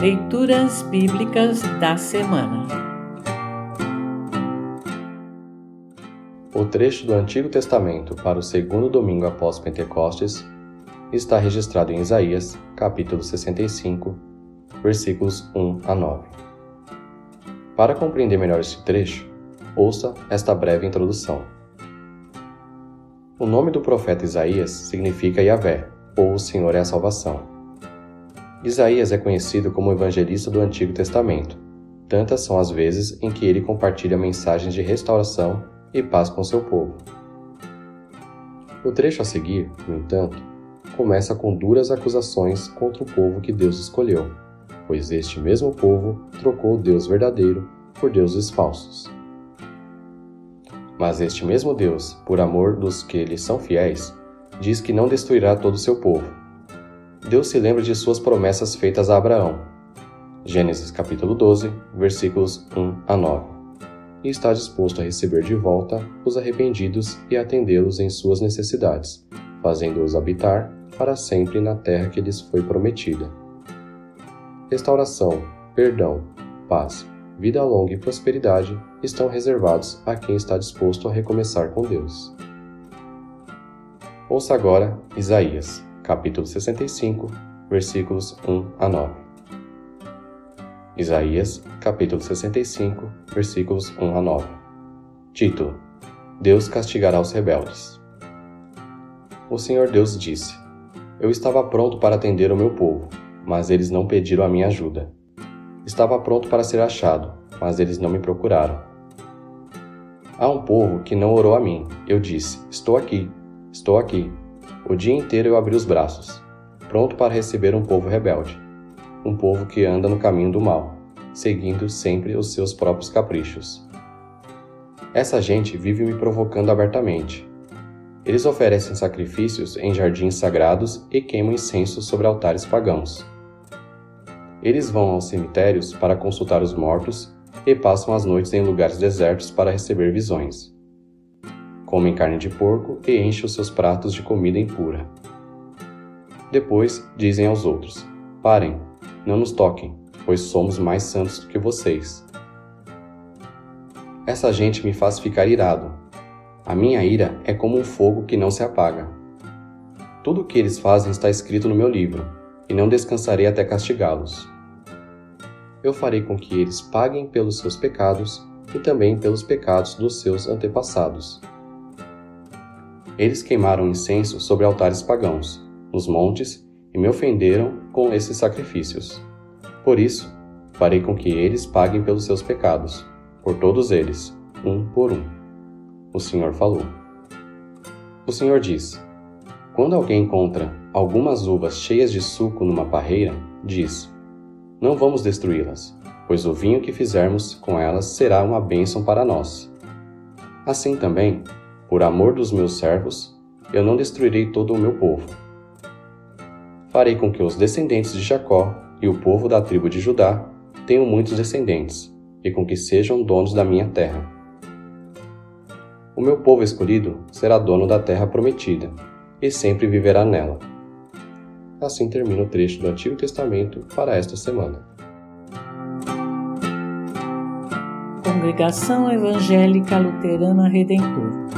Leituras Bíblicas da Semana O trecho do Antigo Testamento para o segundo domingo após Pentecostes está registrado em Isaías, capítulo 65, versículos 1 a 9. Para compreender melhor este trecho, ouça esta breve introdução. O nome do profeta Isaías significa Yahvé, ou o Senhor é a salvação. Isaías é conhecido como evangelista do Antigo Testamento. Tantas são as vezes em que ele compartilha mensagens de restauração e paz com seu povo. O trecho a seguir, no entanto, começa com duras acusações contra o povo que Deus escolheu, pois este mesmo povo trocou Deus verdadeiro por deuses falsos. Mas este mesmo Deus, por amor dos que lhe são fiéis, diz que não destruirá todo o seu povo, Deus se lembra de suas promessas feitas a Abraão. Gênesis capítulo 12, versículos 1 a 9. E está disposto a receber de volta os arrependidos e atendê-los em suas necessidades, fazendo-os habitar para sempre na terra que lhes foi prometida. Restauração, perdão, paz, vida longa e prosperidade estão reservados a quem está disposto a recomeçar com Deus. Ouça agora Isaías, capítulo 65, versículos 1 a 9. Isaías, capítulo 65, versículos 1 a 9. Título: Deus castigará os rebeldes. O Senhor Deus disse: Eu estava pronto para atender o meu povo, mas eles não pediram a minha ajuda. Estava pronto para ser achado, mas eles não me procuraram. Há um povo que não orou a mim. Eu disse: Estou aqui, estou aqui, o dia inteiro eu abri os braços, pronto para receber um povo rebelde, um povo que anda no caminho do mal, seguindo sempre os seus próprios caprichos. Essa gente vive me provocando abertamente. Eles oferecem sacrifícios em jardins sagrados e queimam incenso sobre altares pagãos. Eles vão aos cemitérios para consultar os mortos e passam as noites em lugares desertos para receber visões comem carne de porco e enchem os seus pratos de comida impura. Depois dizem aos outros: Parem, não nos toquem, pois somos mais santos do que vocês. Essa gente me faz ficar irado. A minha ira é como um fogo que não se apaga. Tudo o que eles fazem está escrito no meu livro, e não descansarei até castigá-los. Eu farei com que eles paguem pelos seus pecados e também pelos pecados dos seus antepassados eles queimaram incenso sobre altares pagãos, nos montes, e me ofenderam com esses sacrifícios. Por isso, farei com que eles paguem pelos seus pecados, por todos eles, um por um. O Senhor falou. O Senhor diz: Quando alguém encontra algumas uvas cheias de suco numa parreira, diz: Não vamos destruí-las, pois o vinho que fizermos com elas será uma bênção para nós. Assim também, por amor dos meus servos, eu não destruirei todo o meu povo. Farei com que os descendentes de Jacó e o povo da tribo de Judá tenham muitos descendentes, e com que sejam donos da minha terra. O meu povo escolhido será dono da terra prometida, e sempre viverá nela. Assim termina o trecho do Antigo Testamento para esta semana. Congregação Evangélica Luterana Redentor